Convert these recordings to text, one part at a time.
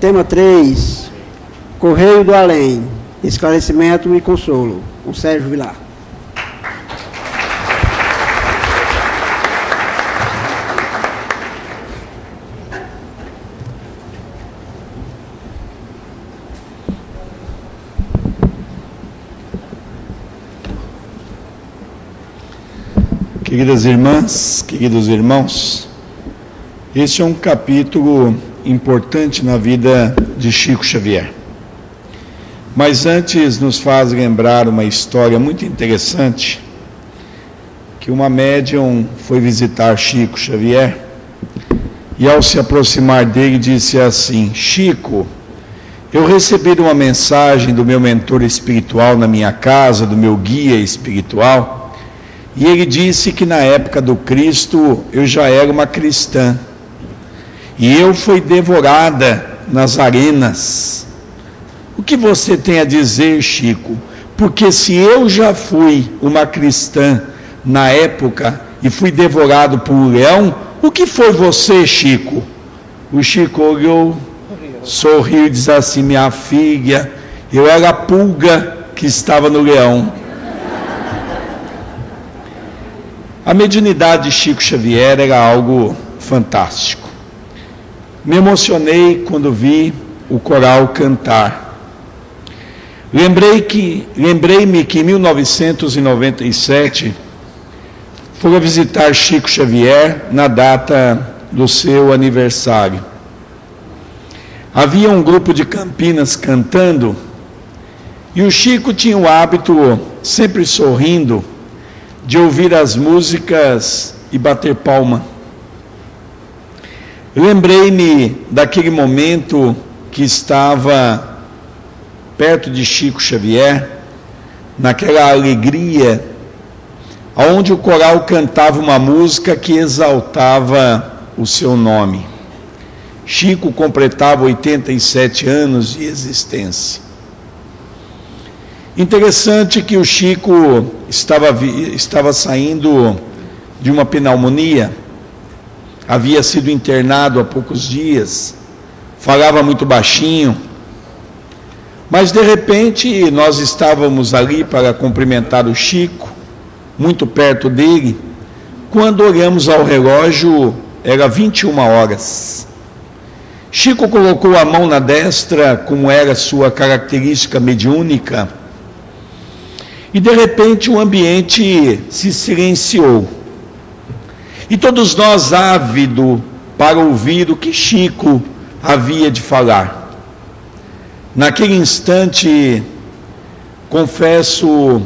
Tema 3, Correio do Além, Esclarecimento e Consolo, com Sérgio Vilar. Queridas irmãs, queridos irmãos, este é um capítulo importante na vida de Chico Xavier. Mas antes nos faz lembrar uma história muito interessante que uma médium foi visitar Chico Xavier e ao se aproximar dele disse assim: Chico, eu recebi uma mensagem do meu mentor espiritual na minha casa, do meu guia espiritual e ele disse que na época do Cristo eu já era uma cristã. E eu fui devorada nas arenas. O que você tem a dizer, Chico? Porque se eu já fui uma cristã na época e fui devorado por um leão, o que foi você, Chico? O Chico olhou, sorriu e disse assim: Minha filha, eu era a pulga que estava no leão. A mediunidade de Chico Xavier era algo fantástico. Me emocionei quando vi o coral cantar. Lembrei que, lembrei-me que em 1997 fui visitar Chico Xavier na data do seu aniversário. Havia um grupo de Campinas cantando e o Chico tinha o hábito, sempre sorrindo, de ouvir as músicas e bater palma. Lembrei-me daquele momento que estava perto de Chico Xavier, naquela alegria, onde o coral cantava uma música que exaltava o seu nome. Chico completava 87 anos de existência. Interessante que o Chico estava, estava saindo de uma pneumonia, havia sido internado há poucos dias, falava muito baixinho, mas de repente nós estávamos ali para cumprimentar o Chico, muito perto dele, quando olhamos ao relógio, era 21 horas. Chico colocou a mão na destra, como era sua característica mediúnica, e de repente o ambiente se silenciou. E todos nós ávidos para ouvir o que Chico havia de falar. Naquele instante, confesso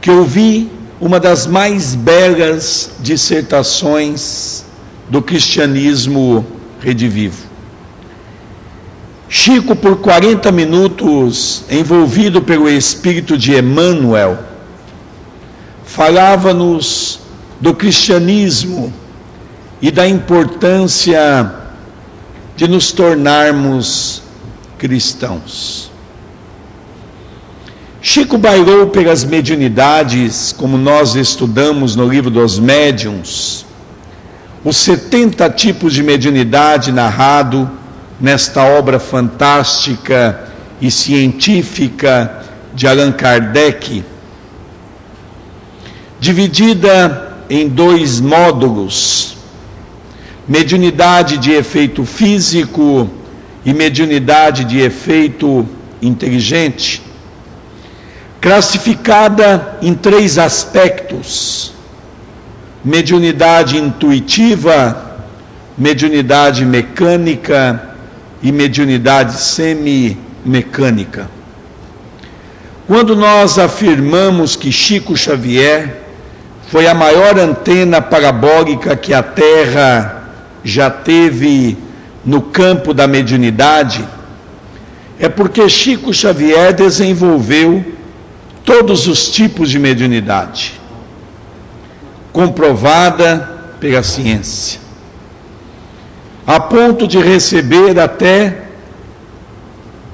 que ouvi uma das mais belas dissertações do cristianismo redivivo. Chico, por 40 minutos, envolvido pelo espírito de Emmanuel, falava-nos do cristianismo e da importância de nos tornarmos cristãos. Chico bailou pelas mediunidades, como nós estudamos no livro dos médiuns, os 70 tipos de mediunidade narrado nesta obra fantástica e científica de Allan Kardec, dividida em dois módulos: mediunidade de efeito físico e mediunidade de efeito inteligente, classificada em três aspectos: mediunidade intuitiva, mediunidade mecânica e mediunidade semi-mecânica. Quando nós afirmamos que Chico Xavier foi a maior antena parabólica que a Terra já teve no campo da mediunidade, é porque Chico Xavier desenvolveu todos os tipos de mediunidade, comprovada pela ciência a ponto de receber até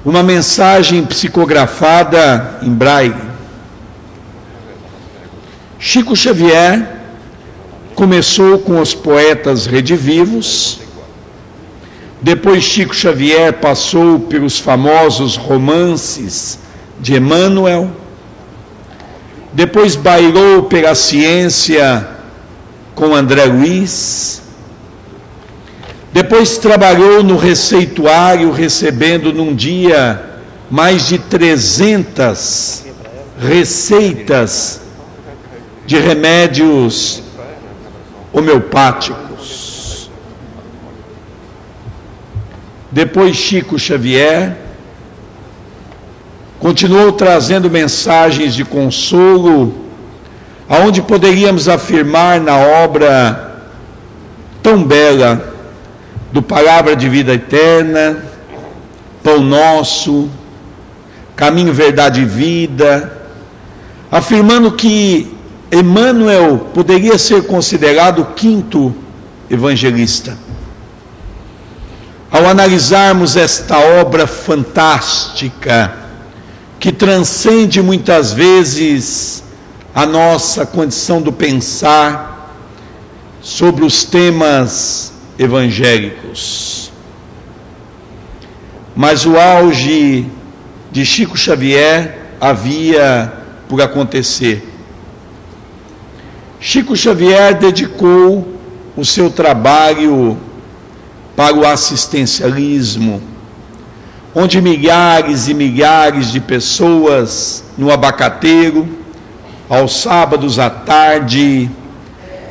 uma mensagem psicografada em braille. Chico Xavier começou com os poetas redivivos, Depois Chico Xavier passou pelos famosos romances de Emmanuel. Depois bailou pela ciência com André Luiz. Depois trabalhou no receituário, recebendo num dia mais de 300 receitas de remédios homeopáticos. Depois Chico Xavier continuou trazendo mensagens de consolo, aonde poderíamos afirmar na obra tão bela do Palavra de Vida Eterna, Pão Nosso, Caminho, Verdade e Vida, afirmando que Emmanuel poderia ser considerado o quinto evangelista. Ao analisarmos esta obra fantástica, que transcende muitas vezes a nossa condição do pensar sobre os temas evangélicos. Mas o auge de Chico Xavier havia por acontecer. Chico Xavier dedicou o seu trabalho para o assistencialismo, onde milhares e milhares de pessoas no abacateiro, aos sábados à tarde,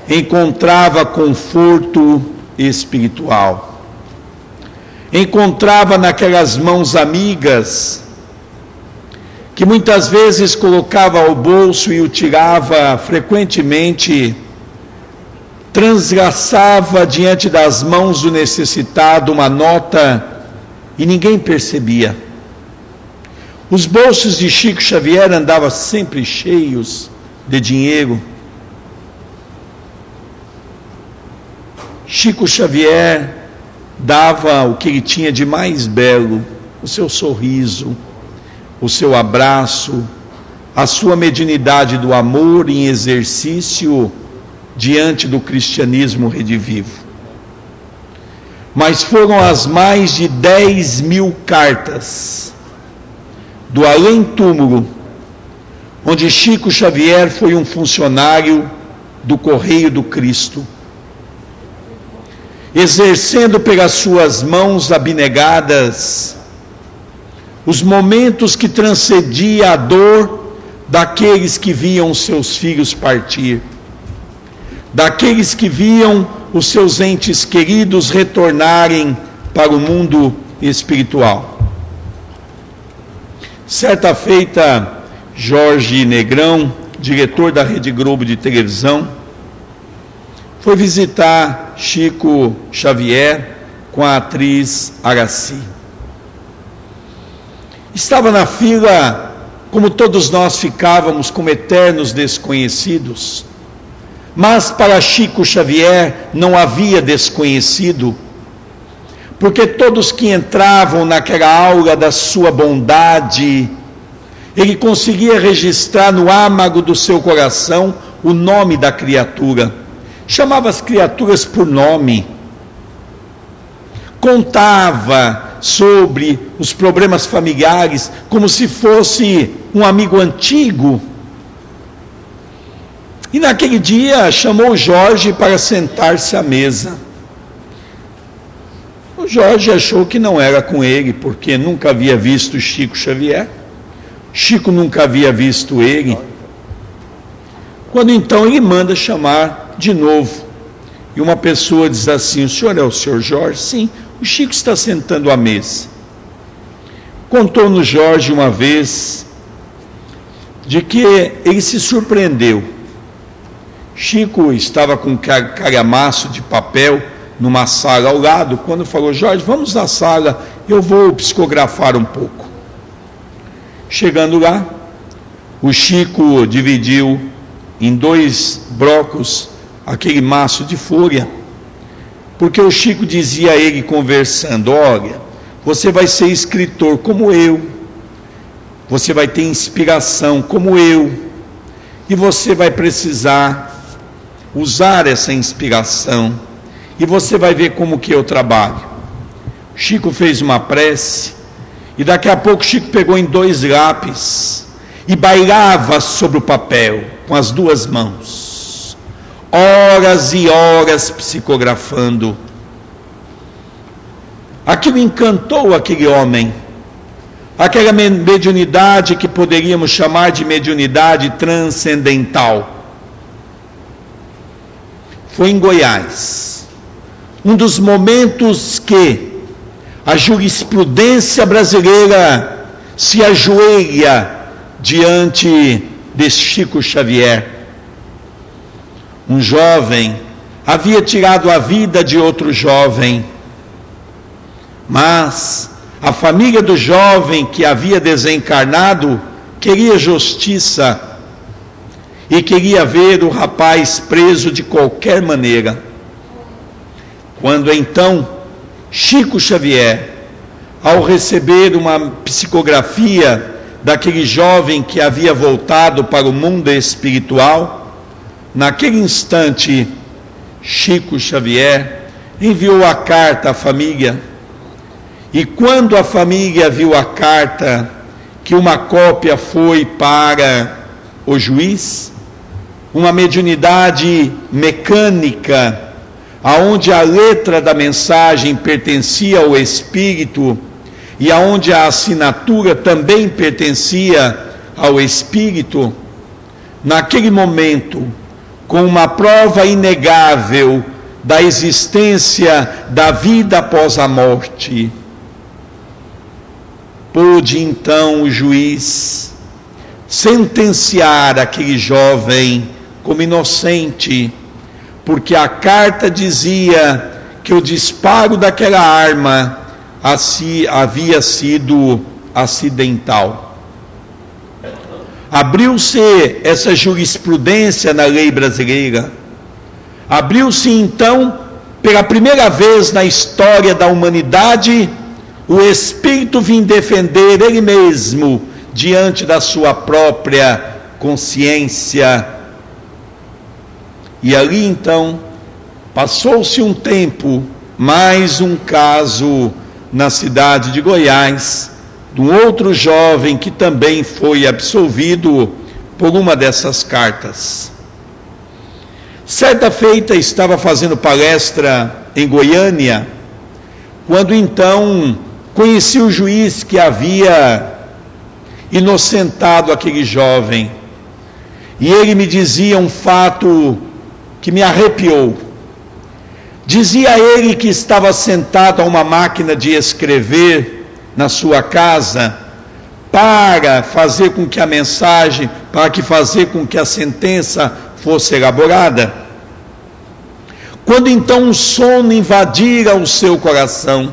encontrava conforto espiritual. Encontrava naquelas mãos amigas que muitas vezes colocava ao bolso e o tirava frequentemente, transgraçava diante das mãos do necessitado uma nota e ninguém percebia. Os bolsos de Chico Xavier andavam sempre cheios de dinheiro. Chico Xavier dava o que ele tinha de mais belo, o seu sorriso o seu abraço, a sua mediunidade do amor em exercício diante do cristianismo redivivo. Mas foram as mais de 10 mil cartas do além-túmulo, onde Chico Xavier foi um funcionário do Correio do Cristo, exercendo pelas suas mãos abnegadas os momentos que transcendia a dor daqueles que viam seus filhos partir, daqueles que viam os seus entes queridos retornarem para o mundo espiritual. Certa feita, Jorge Negrão, diretor da Rede Globo de televisão, foi visitar Chico Xavier com a atriz Araci. Estava na fila, como todos nós ficávamos, como eternos desconhecidos. Mas para Chico Xavier não havia desconhecido, porque todos que entravam naquela aula da sua bondade, ele conseguia registrar no âmago do seu coração o nome da criatura. Chamava as criaturas por nome. Contava sobre os problemas familiares como se fosse um amigo antigo. E naquele dia chamou Jorge para sentar-se à mesa. O Jorge achou que não era com ele, porque nunca havia visto Chico Xavier. Chico nunca havia visto ele. Quando então ele manda chamar de novo. E uma pessoa diz assim: O senhor é o senhor Jorge? Sim. O Chico está sentando à mesa. Contou-nos Jorge uma vez de que ele se surpreendeu. Chico estava com um calhamaço de papel numa sala ao lado, quando falou: Jorge, vamos na sala, eu vou psicografar um pouco. Chegando lá, o Chico dividiu em dois blocos aquele maço de folha porque o Chico dizia a ele conversando: Olha, você vai ser escritor como eu, você vai ter inspiração como eu, e você vai precisar usar essa inspiração, e você vai ver como que eu trabalho. Chico fez uma prece e daqui a pouco Chico pegou em dois lápis e bailava sobre o papel com as duas mãos, horas e horas psicografando. Aquilo encantou aquele homem, aquela mediunidade que poderíamos chamar de mediunidade transcendental. Foi em Goiás, um dos momentos que a jurisprudência brasileira se ajoelha diante de Chico Xavier. Um jovem havia tirado a vida de outro jovem, mas a família do jovem que havia desencarnado queria justiça e queria ver o rapaz preso de qualquer maneira. Quando então Chico Xavier, ao receber uma psicografia daquele jovem que havia voltado para o mundo espiritual, naquele instante, Chico Xavier enviou a carta à família. E quando a família viu a carta, que uma cópia foi para o juiz, uma mediunidade mecânica aonde a letra da mensagem pertencia ao Espírito e aonde a assinatura também pertencia ao Espírito, naquele momento, com uma prova inegável da existência da vida após a morte, pôde então o juiz sentenciar aquele jovem como inocente porque a carta dizia que o disparo daquela arma havia sido acidental. Abriu-se essa jurisprudência na lei brasileira. Abriu-se então, pela primeira vez na história da humanidade, o Espírito vim defender ele mesmo diante da sua própria consciência e ali então passou-se um tempo, mais um caso na cidade de Goiás, de um outro jovem que também foi absolvido por uma dessas cartas. Certa feita estava fazendo palestra em Goiânia, quando então conheci o juiz que havia inocentado aquele jovem. E ele me dizia um fato que me arrepiou. Dizia ele que estava sentado a uma máquina de escrever na sua casa para fazer com que a mensagem, para que fazer com que a sentença fosse elaborada. Quando então um sono invadira o seu coração,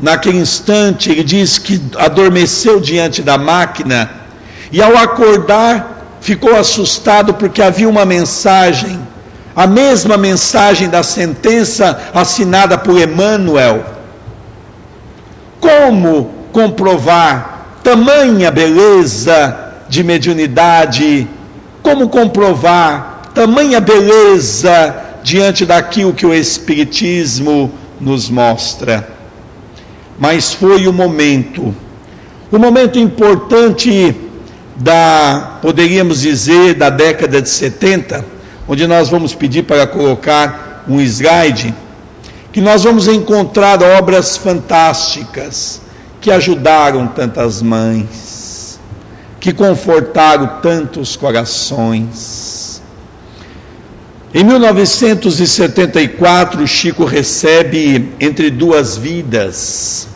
naquele instante ele diz que adormeceu diante da máquina e ao acordar ficou assustado porque havia uma mensagem, a mesma mensagem da sentença assinada por Emmanuel. Como comprovar tamanha beleza de mediunidade? Como comprovar tamanha beleza diante daquilo que o Espiritismo nos mostra? Mas foi o momento, o momento importante da, poderíamos dizer, da década de 70, onde nós vamos pedir para colocar um slide, que nós vamos encontrar obras fantásticas que ajudaram tantas mães, que confortaram tantos corações. Em 1974, Chico recebe Entre Duas Vidas,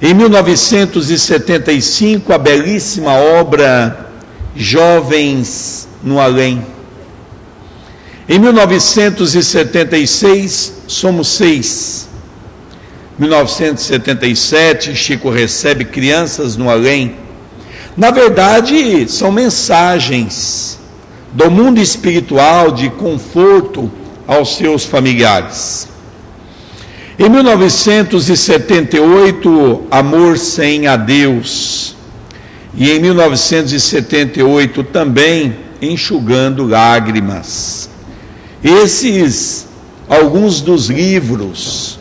em 1975, a belíssima obra Jovens no Além. Em 1976, somos seis. 1977, Chico recebe Crianças no Além. Na verdade, são mensagens do mundo espiritual de conforto aos seus familiares. Em 1978, Amor sem Adeus. E em 1978 também Enxugando Lágrimas. Esses alguns dos livros.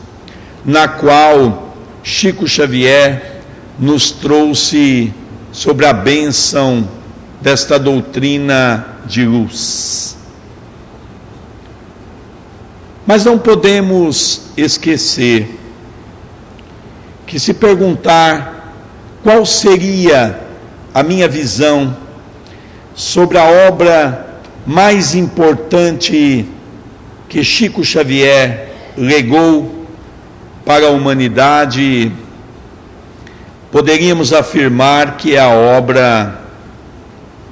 na qual Chico Xavier nos trouxe sobre a bênção desta doutrina de luz. Mas não podemos esquecer que, se perguntar qual seria a minha visão sobre a obra mais importante que Chico Xavier legou para a humanidade, poderíamos afirmar que é a obra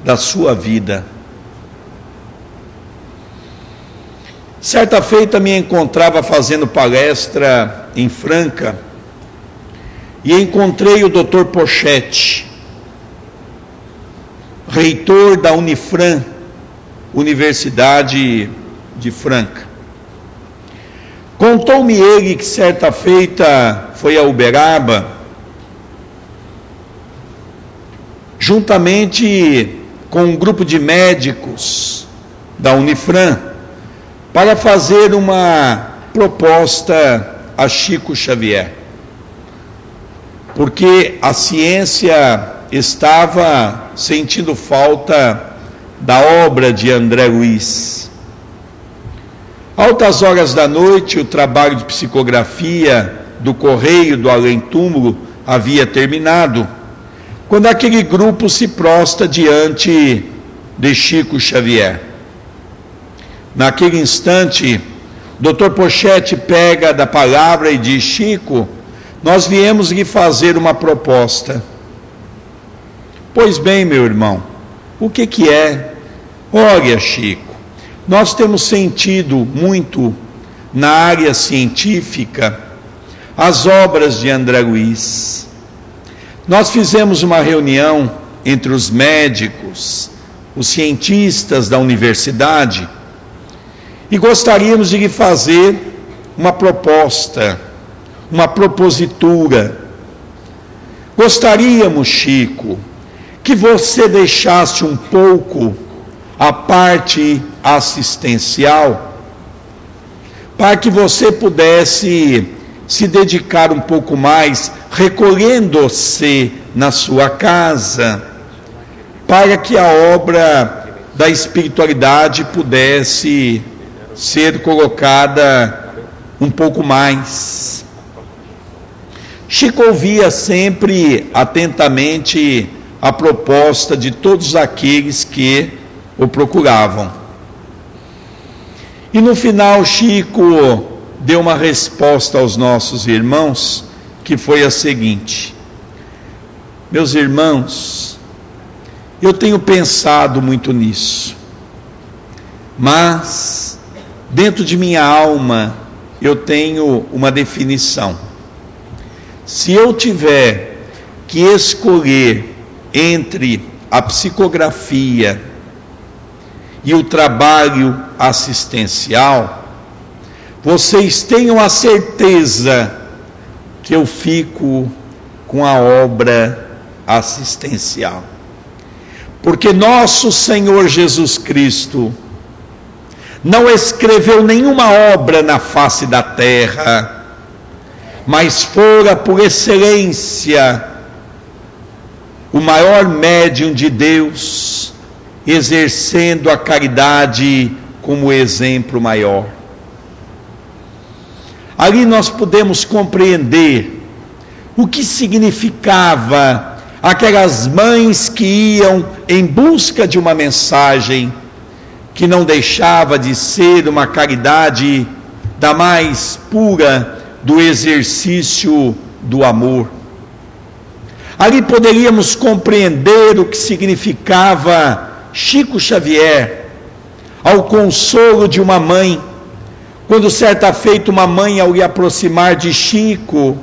da sua vida. Certa feita me encontrava fazendo palestra em Franca e encontrei o Dr. Pochete, reitor da Unifran, Universidade de Franca. Contou-me ele que certa feita foi a Uberaba, juntamente com um grupo de médicos da Unifran, para fazer uma proposta a Chico Xavier. Porque a ciência estava sentindo falta da obra de André Luiz. Altas horas da noite, o trabalho de psicografia do Correio do Além Túmulo havia terminado, quando aquele grupo se prostra diante de Chico Xavier. Naquele instante, Dr. Pochete pega da palavra e diz: Chico, nós viemos lhe fazer uma proposta. Pois bem, meu irmão, o que que é? Olha, Chico, nós temos sentido muito na área científica as obras de André Luiz. Nós fizemos uma reunião entre os médicos, os cientistas da universidade e gostaríamos de lhe fazer uma proposta, uma propositura. Gostaríamos, Chico, que você deixasse um pouco a parte assistencial, para que você pudesse se dedicar um pouco mais, recolhendo-se na sua casa, para que a obra da espiritualidade pudesse ser colocada um pouco mais. Chico ouvia sempre atentamente a proposta de todos aqueles que o procuravam. E no final, Chico deu uma resposta aos nossos irmãos, que foi a seguinte: Meus irmãos, eu tenho pensado muito nisso, mas dentro de minha alma eu tenho uma definição. Se eu tiver que escolher entre a psicografia e o trabalho assistencial, vocês tenham a certeza que eu fico com a obra assistencial. Porque nosso Senhor Jesus Cristo não escreveu nenhuma obra na face da terra, mas fora por excelência o maior médium de Deus exercendo a caridade como exemplo maior. Ali nós podemos compreender o que significava aquelas mães que iam em busca de uma mensagem que não deixava de ser uma caridade da mais pura do exercício do amor. Ali poderíamos compreender o que significava Chico Xavier, ao consolo de uma mãe, quando certa feita uma mãe ao lhe aproximar de Chico,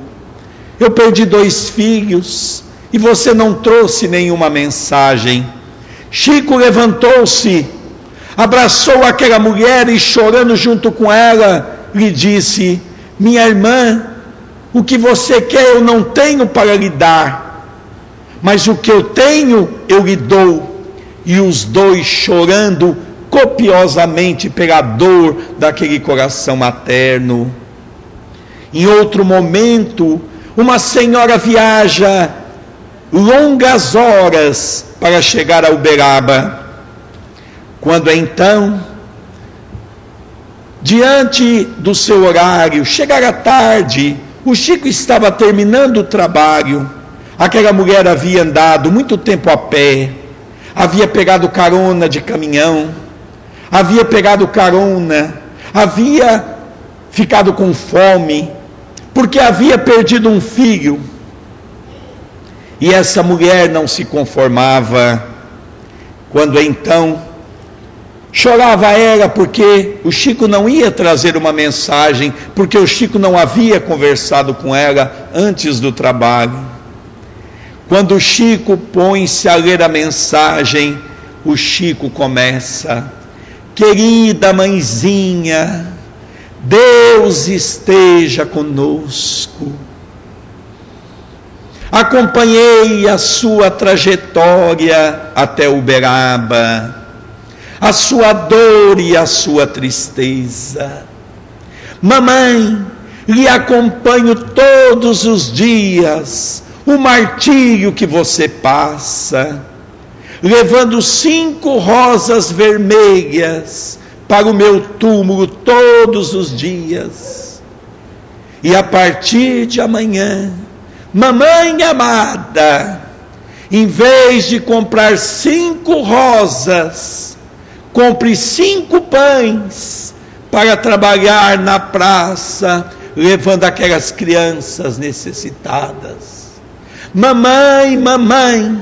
eu perdi dois filhos e você não trouxe nenhuma mensagem. Chico levantou-se, abraçou aquela mulher e chorando junto com ela, lhe disse: Minha irmã, o que você quer eu não tenho para lhe dar, mas o que eu tenho eu lhe dou e os dois chorando copiosamente pela dor daquele coração materno. Em outro momento, uma senhora viaja longas horas para chegar a Uberaba. Quando então, diante do seu horário, chegar à tarde, o Chico estava terminando o trabalho. Aquela mulher havia andado muito tempo a pé, havia pegado carona de caminhão, havia pegado carona, havia ficado com fome, porque havia perdido um filho. E essa mulher não se conformava, quando então chorava ela porque o Chico não ia trazer uma mensagem, porque o Chico não havia conversado com ela antes do trabalho. Quando o Chico põe-se a ler a mensagem, o Chico começa: Querida mãezinha, Deus esteja conosco. Acompanhei a sua trajetória até Uberaba, a sua dor e a sua tristeza. Mamãe, lhe acompanho todos os dias o martírio que você passa, levando cinco rosas vermelhas para o meu túmulo todos os dias. E a partir de amanhã, Mamãe amada, em vez de comprar cinco rosas, compre cinco pães para trabalhar na praça, levando aquelas crianças necessitadas. Mamãe, mamãe,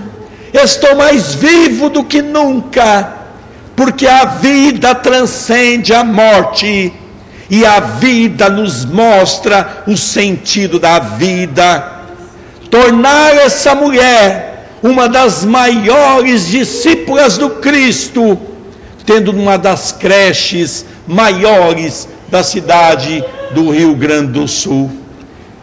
estou mais vivo do que nunca, porque a vida transcende a morte e a vida nos mostra o sentido da vida tornar essa mulher uma das maiores discípulas do Cristo, tendo uma das creches maiores da cidade do Rio Grande do Sul.